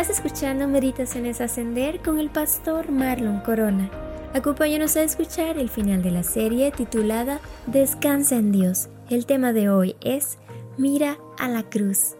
Estás escuchando Meditaciones Ascender con el pastor Marlon Corona. Acompáñanos a escuchar el final de la serie titulada Descansa en Dios. El tema de hoy es Mira a la cruz.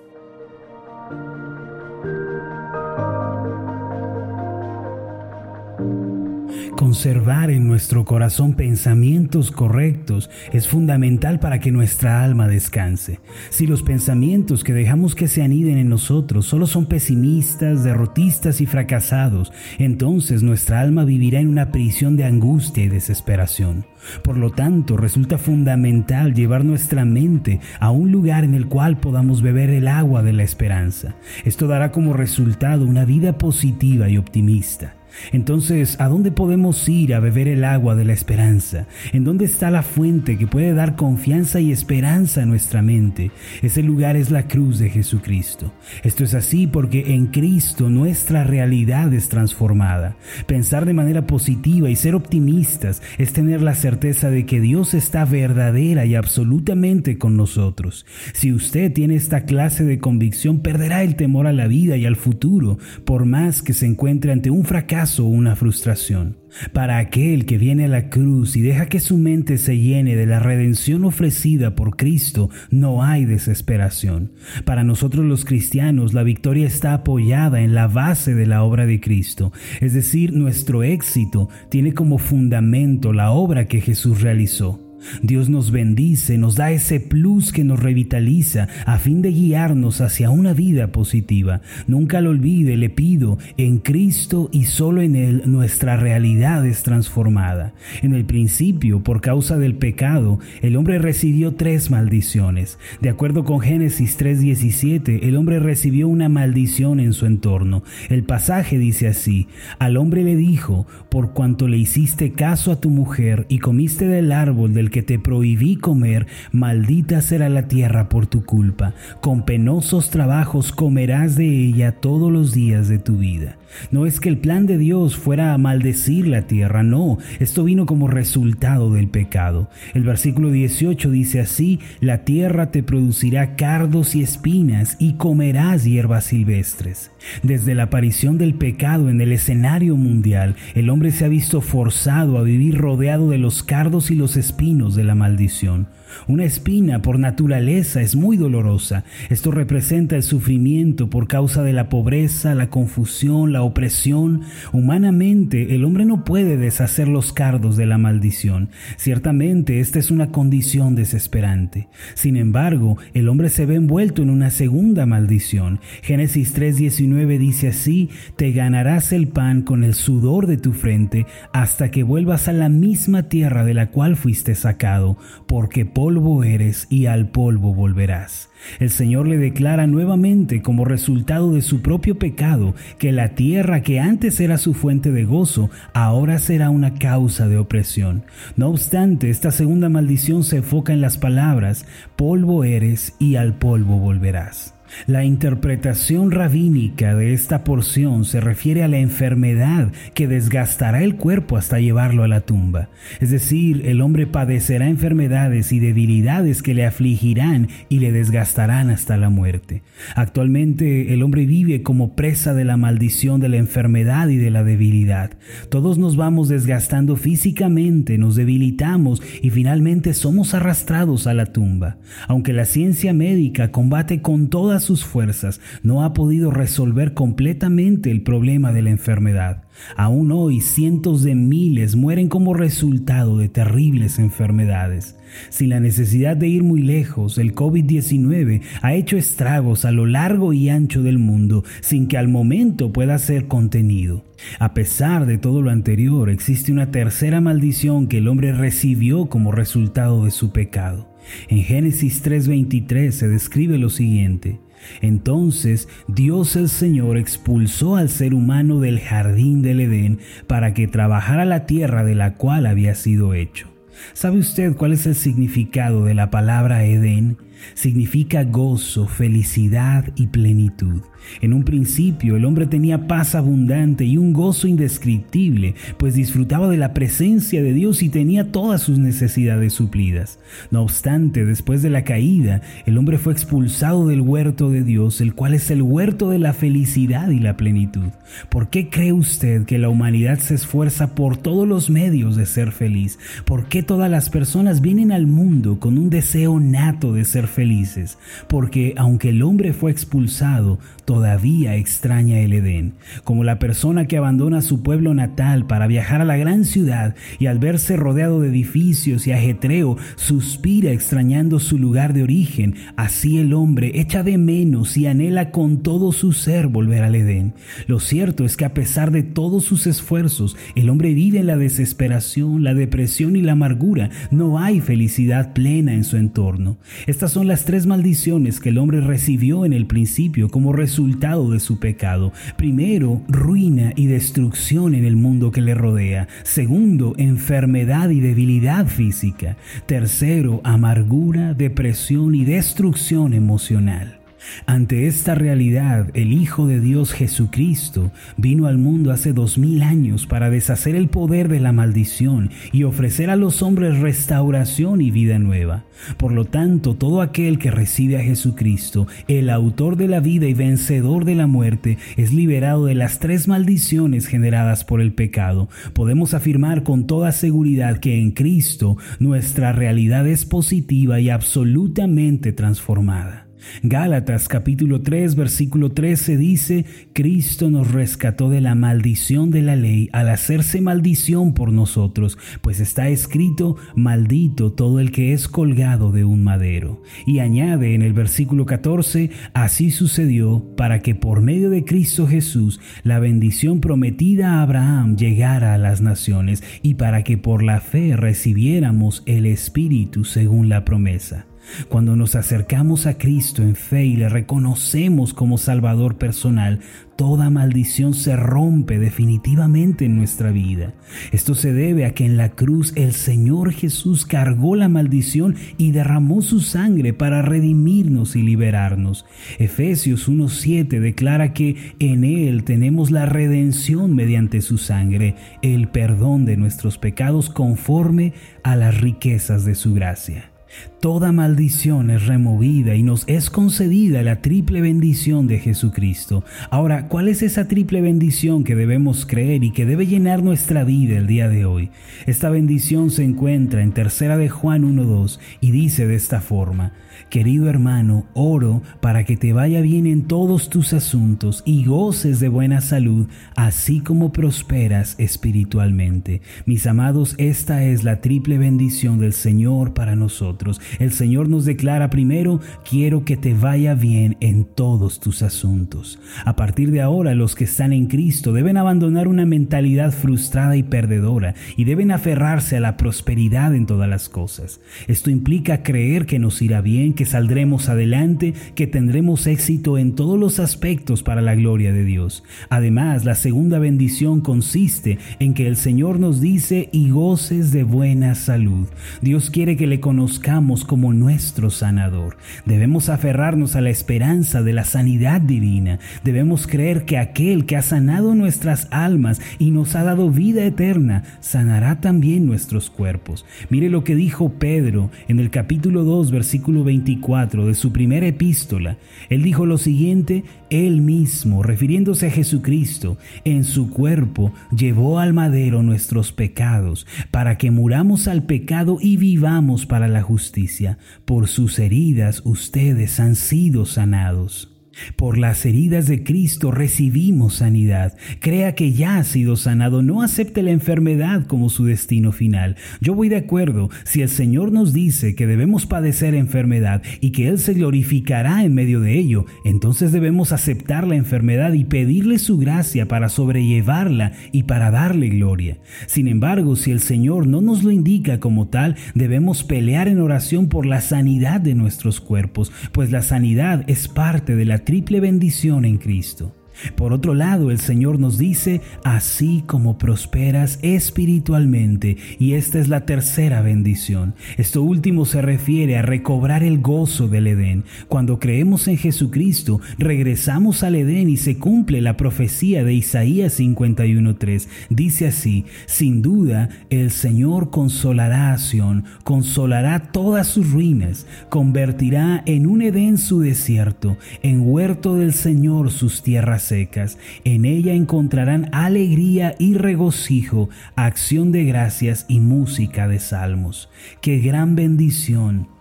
Conservar en nuestro corazón pensamientos correctos es fundamental para que nuestra alma descanse. Si los pensamientos que dejamos que se aniden en nosotros solo son pesimistas, derrotistas y fracasados, entonces nuestra alma vivirá en una prisión de angustia y desesperación. Por lo tanto, resulta fundamental llevar nuestra mente a un lugar en el cual podamos beber el agua de la esperanza. Esto dará como resultado una vida positiva y optimista. Entonces, ¿a dónde podemos ir a beber el agua de la esperanza? ¿En dónde está la fuente que puede dar confianza y esperanza a nuestra mente? Ese lugar es la cruz de Jesucristo. Esto es así porque en Cristo nuestra realidad es transformada. Pensar de manera positiva y ser optimistas es tener la certeza de que Dios está verdadera y absolutamente con nosotros. Si usted tiene esta clase de convicción, perderá el temor a la vida y al futuro, por más que se encuentre ante un fracaso o una frustración. Para aquel que viene a la cruz y deja que su mente se llene de la redención ofrecida por Cristo, no hay desesperación. Para nosotros los cristianos, la victoria está apoyada en la base de la obra de Cristo, es decir, nuestro éxito tiene como fundamento la obra que Jesús realizó. Dios nos bendice, nos da ese plus que nos revitaliza a fin de guiarnos hacia una vida positiva. Nunca lo olvide, le pido, en Cristo y solo en Él nuestra realidad es transformada. En el principio, por causa del pecado, el hombre recibió tres maldiciones. De acuerdo con Génesis 3:17, el hombre recibió una maldición en su entorno. El pasaje dice así, al hombre le dijo, por cuanto le hiciste caso a tu mujer y comiste del árbol del que te prohibí comer, maldita será la tierra por tu culpa. Con penosos trabajos comerás de ella todos los días de tu vida. No es que el plan de Dios fuera a maldecir la tierra, no, esto vino como resultado del pecado. El versículo 18 dice así, la tierra te producirá cardos y espinas y comerás hierbas silvestres. Desde la aparición del pecado en el escenario mundial, el hombre se ha visto forzado a vivir rodeado de los cardos y los espinos de la maldición. Una espina por naturaleza es muy dolorosa. Esto representa el sufrimiento por causa de la pobreza, la confusión, la opresión. Humanamente el hombre no puede deshacer los cardos de la maldición. Ciertamente esta es una condición desesperante. Sin embargo, el hombre se ve envuelto en una segunda maldición. Génesis 3:19 dice así, te ganarás el pan con el sudor de tu frente hasta que vuelvas a la misma tierra de la cual fuiste sacado, porque polvo eres y al polvo volverás. El Señor le declara nuevamente como resultado de su propio pecado que la tierra que antes era su fuente de gozo ahora será una causa de opresión. No obstante, esta segunda maldición se enfoca en las palabras polvo eres y al polvo volverás. La interpretación rabínica de esta porción se refiere a la enfermedad que desgastará el cuerpo hasta llevarlo a la tumba. Es decir, el hombre padecerá enfermedades y debilidades que le afligirán y le desgastarán hasta la muerte. Actualmente el hombre vive como presa de la maldición de la enfermedad y de la debilidad. Todos nos vamos desgastando físicamente, nos debilitamos y finalmente somos arrastrados a la tumba. Aunque la ciencia médica combate con todas sus fuerzas, no ha podido resolver completamente el problema de la enfermedad. Aún hoy cientos de miles mueren como resultado de terribles enfermedades. Sin la necesidad de ir muy lejos, el COVID-19 ha hecho estragos a lo largo y ancho del mundo sin que al momento pueda ser contenido. A pesar de todo lo anterior, existe una tercera maldición que el hombre recibió como resultado de su pecado. En Génesis 3:23 se describe lo siguiente. Entonces Dios el Señor expulsó al ser humano del jardín del Edén para que trabajara la tierra de la cual había sido hecho. ¿Sabe usted cuál es el significado de la palabra Edén? Significa gozo, felicidad y plenitud. En un principio el hombre tenía paz abundante y un gozo indescriptible, pues disfrutaba de la presencia de Dios y tenía todas sus necesidades suplidas. No obstante, después de la caída, el hombre fue expulsado del huerto de Dios, el cual es el huerto de la felicidad y la plenitud. ¿Por qué cree usted que la humanidad se esfuerza por todos los medios de ser feliz? ¿Por qué todas las personas vienen al mundo con un deseo nato de ser felices? Porque aunque el hombre fue expulsado, todavía extraña el Edén, como la persona que abandona su pueblo natal para viajar a la gran ciudad y al verse rodeado de edificios y ajetreo, suspira extrañando su lugar de origen, así el hombre echa de menos y anhela con todo su ser volver al Edén. Lo cierto es que a pesar de todos sus esfuerzos, el hombre vive en la desesperación, la depresión y la amargura. No hay felicidad plena en su entorno. Estas son las tres maldiciones que el hombre recibió en el principio como resultado resultado de su pecado. Primero, ruina y destrucción en el mundo que le rodea. Segundo, enfermedad y debilidad física. Tercero, amargura, depresión y destrucción emocional. Ante esta realidad, el Hijo de Dios Jesucristo vino al mundo hace dos mil años para deshacer el poder de la maldición y ofrecer a los hombres restauración y vida nueva. Por lo tanto, todo aquel que recibe a Jesucristo, el autor de la vida y vencedor de la muerte, es liberado de las tres maldiciones generadas por el pecado. Podemos afirmar con toda seguridad que en Cristo nuestra realidad es positiva y absolutamente transformada. Gálatas capítulo 3 versículo 13 dice, Cristo nos rescató de la maldición de la ley al hacerse maldición por nosotros, pues está escrito, maldito todo el que es colgado de un madero. Y añade en el versículo 14, así sucedió para que por medio de Cristo Jesús la bendición prometida a Abraham llegara a las naciones y para que por la fe recibiéramos el Espíritu según la promesa. Cuando nos acercamos a Cristo en fe y le reconocemos como Salvador personal, toda maldición se rompe definitivamente en nuestra vida. Esto se debe a que en la cruz el Señor Jesús cargó la maldición y derramó su sangre para redimirnos y liberarnos. Efesios 1.7 declara que en Él tenemos la redención mediante su sangre, el perdón de nuestros pecados conforme a las riquezas de su gracia. Toda maldición es removida y nos es concedida la triple bendición de Jesucristo. Ahora, ¿cuál es esa triple bendición que debemos creer y que debe llenar nuestra vida el día de hoy? Esta bendición se encuentra en tercera de Juan 1.2 y dice de esta forma, Querido hermano, oro para que te vaya bien en todos tus asuntos y goces de buena salud, así como prosperas espiritualmente. Mis amados, esta es la triple bendición del Señor para nosotros. El Señor nos declara primero, quiero que te vaya bien en todos tus asuntos. A partir de ahora, los que están en Cristo deben abandonar una mentalidad frustrada y perdedora y deben aferrarse a la prosperidad en todas las cosas. Esto implica creer que nos irá bien, que saldremos adelante, que tendremos éxito en todos los aspectos para la gloria de Dios. Además, la segunda bendición consiste en que el Señor nos dice y goces de buena salud. Dios quiere que le conozcamos como nuestro sanador. Debemos aferrarnos a la esperanza de la sanidad divina. Debemos creer que aquel que ha sanado nuestras almas y nos ha dado vida eterna, sanará también nuestros cuerpos. Mire lo que dijo Pedro en el capítulo 2, versículo 20 de su primera epístola, él dijo lo siguiente, él mismo, refiriéndose a Jesucristo, en su cuerpo llevó al madero nuestros pecados, para que muramos al pecado y vivamos para la justicia. Por sus heridas ustedes han sido sanados. Por las heridas de Cristo recibimos sanidad. Crea que ya ha sido sanado. No acepte la enfermedad como su destino final. Yo voy de acuerdo. Si el Señor nos dice que debemos padecer enfermedad y que Él se glorificará en medio de ello, entonces debemos aceptar la enfermedad y pedirle su gracia para sobrellevarla y para darle gloria. Sin embargo, si el Señor no nos lo indica como tal, debemos pelear en oración por la sanidad de nuestros cuerpos, pues la sanidad es parte de la triple bendición en Cristo. Por otro lado, el Señor nos dice, así como prosperas espiritualmente, y esta es la tercera bendición. Esto último se refiere a recobrar el gozo del Edén. Cuando creemos en Jesucristo, regresamos al Edén y se cumple la profecía de Isaías 51.3. Dice así, sin duda, el Señor consolará a Sión, consolará todas sus ruinas, convertirá en un Edén su desierto, en huerto del Señor sus tierras secas. En ella encontrarán alegría y regocijo, acción de gracias y música de salmos. Qué gran bendición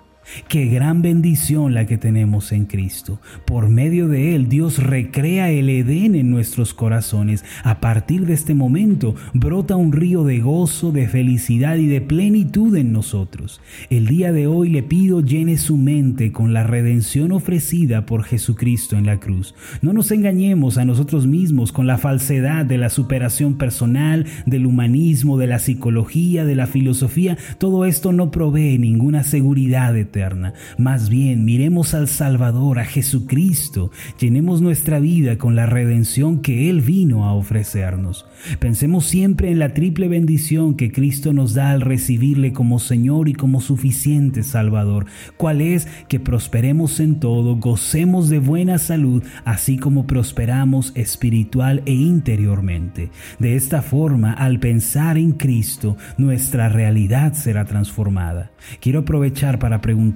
Qué gran bendición la que tenemos en Cristo. Por medio de Él Dios recrea el Edén en nuestros corazones. A partir de este momento brota un río de gozo, de felicidad y de plenitud en nosotros. El día de hoy le pido llene su mente con la redención ofrecida por Jesucristo en la cruz. No nos engañemos a nosotros mismos con la falsedad de la superación personal, del humanismo, de la psicología, de la filosofía. Todo esto no provee ninguna seguridad eterna más bien, miremos al Salvador, a Jesucristo. Llenemos nuestra vida con la redención que Él vino a ofrecernos. Pensemos siempre en la triple bendición que Cristo nos da al recibirle como Señor y como suficiente Salvador. ¿Cuál es? Que prosperemos en todo, gocemos de buena salud, así como prosperamos espiritual e interiormente. De esta forma, al pensar en Cristo, nuestra realidad será transformada. Quiero aprovechar para preguntar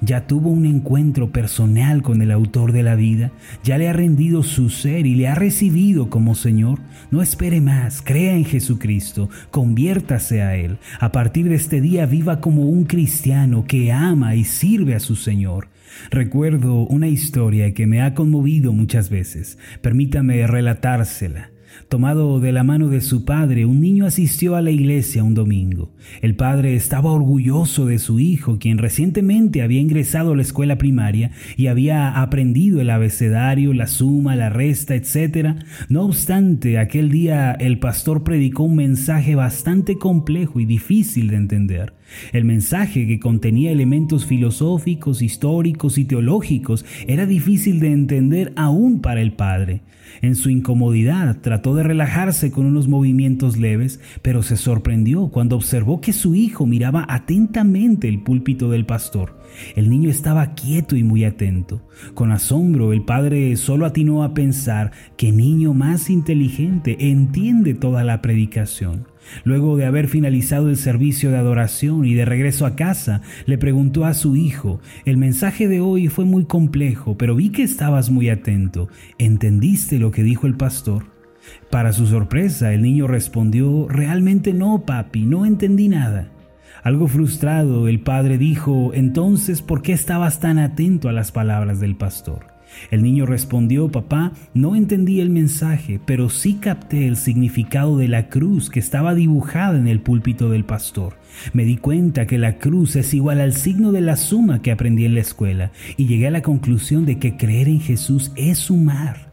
¿ya tuvo un encuentro personal con el autor de la vida? ¿Ya le ha rendido su ser y le ha recibido como Señor? No espere más, crea en Jesucristo, conviértase a Él. A partir de este día viva como un cristiano que ama y sirve a su Señor. Recuerdo una historia que me ha conmovido muchas veces. Permítame relatársela. Tomado de la mano de su padre, un niño asistió a la iglesia un domingo. El padre estaba orgulloso de su hijo, quien recientemente había ingresado a la escuela primaria y había aprendido el abecedario, la suma, la resta, etc. No obstante, aquel día el pastor predicó un mensaje bastante complejo y difícil de entender. El mensaje que contenía elementos filosóficos, históricos y teológicos era difícil de entender aún para el padre. En su incomodidad trató de relajarse con unos movimientos leves, pero se sorprendió cuando observó que su hijo miraba atentamente el púlpito del pastor. El niño estaba quieto y muy atento. Con asombro el padre solo atinó a pensar que niño más inteligente entiende toda la predicación. Luego de haber finalizado el servicio de adoración y de regreso a casa, le preguntó a su hijo, el mensaje de hoy fue muy complejo, pero vi que estabas muy atento. ¿Entendiste lo que dijo el pastor? Para su sorpresa, el niño respondió, realmente no, papi, no entendí nada. Algo frustrado, el padre dijo, entonces, ¿por qué estabas tan atento a las palabras del pastor? El niño respondió, papá, no entendí el mensaje, pero sí capté el significado de la cruz que estaba dibujada en el púlpito del pastor. Me di cuenta que la cruz es igual al signo de la suma que aprendí en la escuela y llegué a la conclusión de que creer en Jesús es sumar.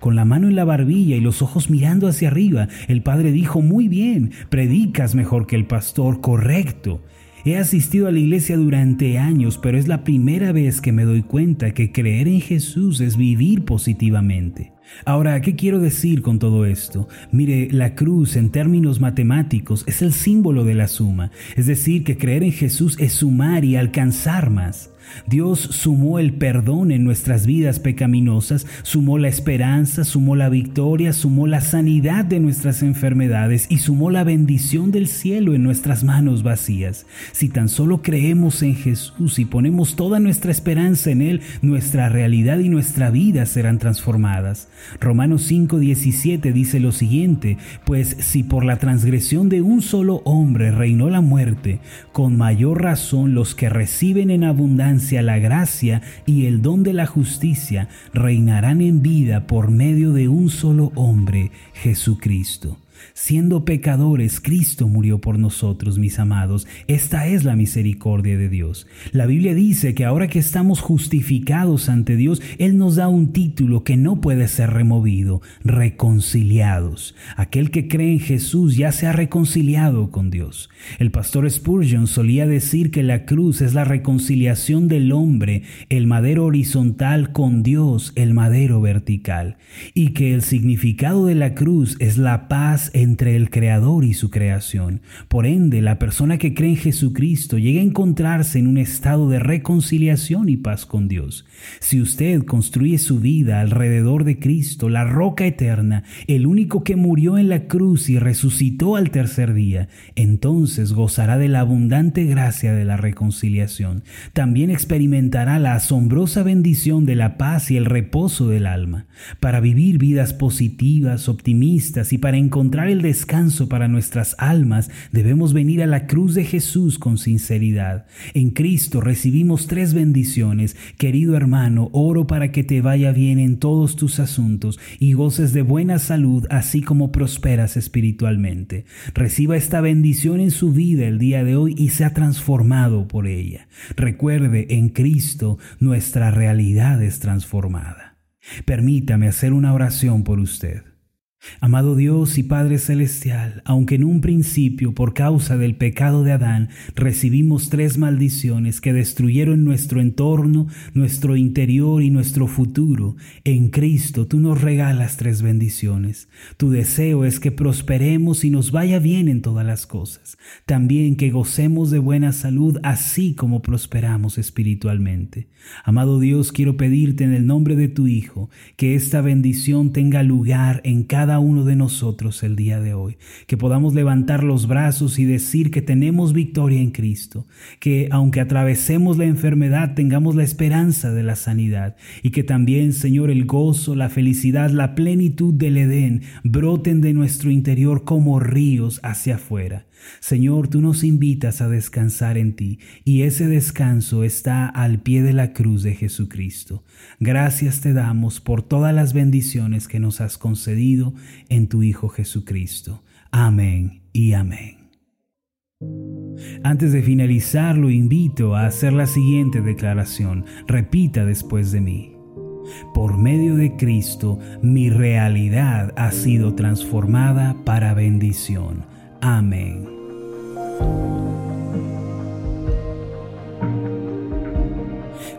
Con la mano en la barbilla y los ojos mirando hacia arriba, el padre dijo, muy bien, predicas mejor que el pastor, correcto. He asistido a la iglesia durante años, pero es la primera vez que me doy cuenta que creer en Jesús es vivir positivamente. Ahora, ¿qué quiero decir con todo esto? Mire, la cruz en términos matemáticos es el símbolo de la suma, es decir, que creer en Jesús es sumar y alcanzar más. Dios sumó el perdón en nuestras vidas pecaminosas, sumó la esperanza, sumó la victoria, sumó la sanidad de nuestras enfermedades y sumó la bendición del cielo en nuestras manos vacías. Si tan solo creemos en Jesús y ponemos toda nuestra esperanza en Él, nuestra realidad y nuestra vida serán transformadas. Romanos 5:17 dice lo siguiente, pues si por la transgresión de un solo hombre reinó la muerte, con mayor razón los que reciben en abundancia la gracia y el don de la justicia reinarán en vida por medio de un solo hombre, Jesucristo. Siendo pecadores, Cristo murió por nosotros, mis amados. Esta es la misericordia de Dios. La Biblia dice que ahora que estamos justificados ante Dios, Él nos da un título que no puede ser removido, reconciliados. Aquel que cree en Jesús ya se ha reconciliado con Dios. El pastor Spurgeon solía decir que la cruz es la reconciliación del hombre, el madero horizontal con Dios, el madero vertical, y que el significado de la cruz es la paz entre el Creador y su creación. Por ende, la persona que cree en Jesucristo llega a encontrarse en un estado de reconciliación y paz con Dios. Si usted construye su vida alrededor de Cristo, la roca eterna, el único que murió en la cruz y resucitó al tercer día, entonces gozará de la abundante gracia de la reconciliación. También experimentará la asombrosa bendición de la paz y el reposo del alma. Para vivir vidas positivas, optimistas y para encontrar el descanso para nuestras almas, debemos venir a la cruz de Jesús con sinceridad. En Cristo recibimos tres bendiciones. Querido hermano, oro para que te vaya bien en todos tus asuntos y goces de buena salud, así como prosperas espiritualmente. Reciba esta bendición en su vida el día de hoy y sea transformado por ella. Recuerde, en Cristo nuestra realidad es transformada. Permítame hacer una oración por usted. Amado Dios y Padre Celestial, aunque en un principio por causa del pecado de Adán recibimos tres maldiciones que destruyeron nuestro entorno, nuestro interior y nuestro futuro, en Cristo tú nos regalas tres bendiciones. Tu deseo es que prosperemos y nos vaya bien en todas las cosas, también que gocemos de buena salud así como prosperamos espiritualmente. Amado Dios, quiero pedirte en el nombre de tu Hijo que esta bendición tenga lugar en cada uno de nosotros el día de hoy, que podamos levantar los brazos y decir que tenemos victoria en Cristo, que aunque atravesemos la enfermedad tengamos la esperanza de la sanidad. Y que también, Señor, el gozo, la felicidad, la plenitud del Edén broten de nuestro interior como ríos hacia afuera. Señor, tú nos invitas a descansar en ti y ese descanso está al pie de la cruz de Jesucristo. Gracias te damos por todas las bendiciones que nos has concedido en tu Hijo Jesucristo. Amén y amén. Antes de finalizar, lo invito a hacer la siguiente declaración. Repita después de mí. Por medio de Cristo, mi realidad ha sido transformada para bendición. Amén.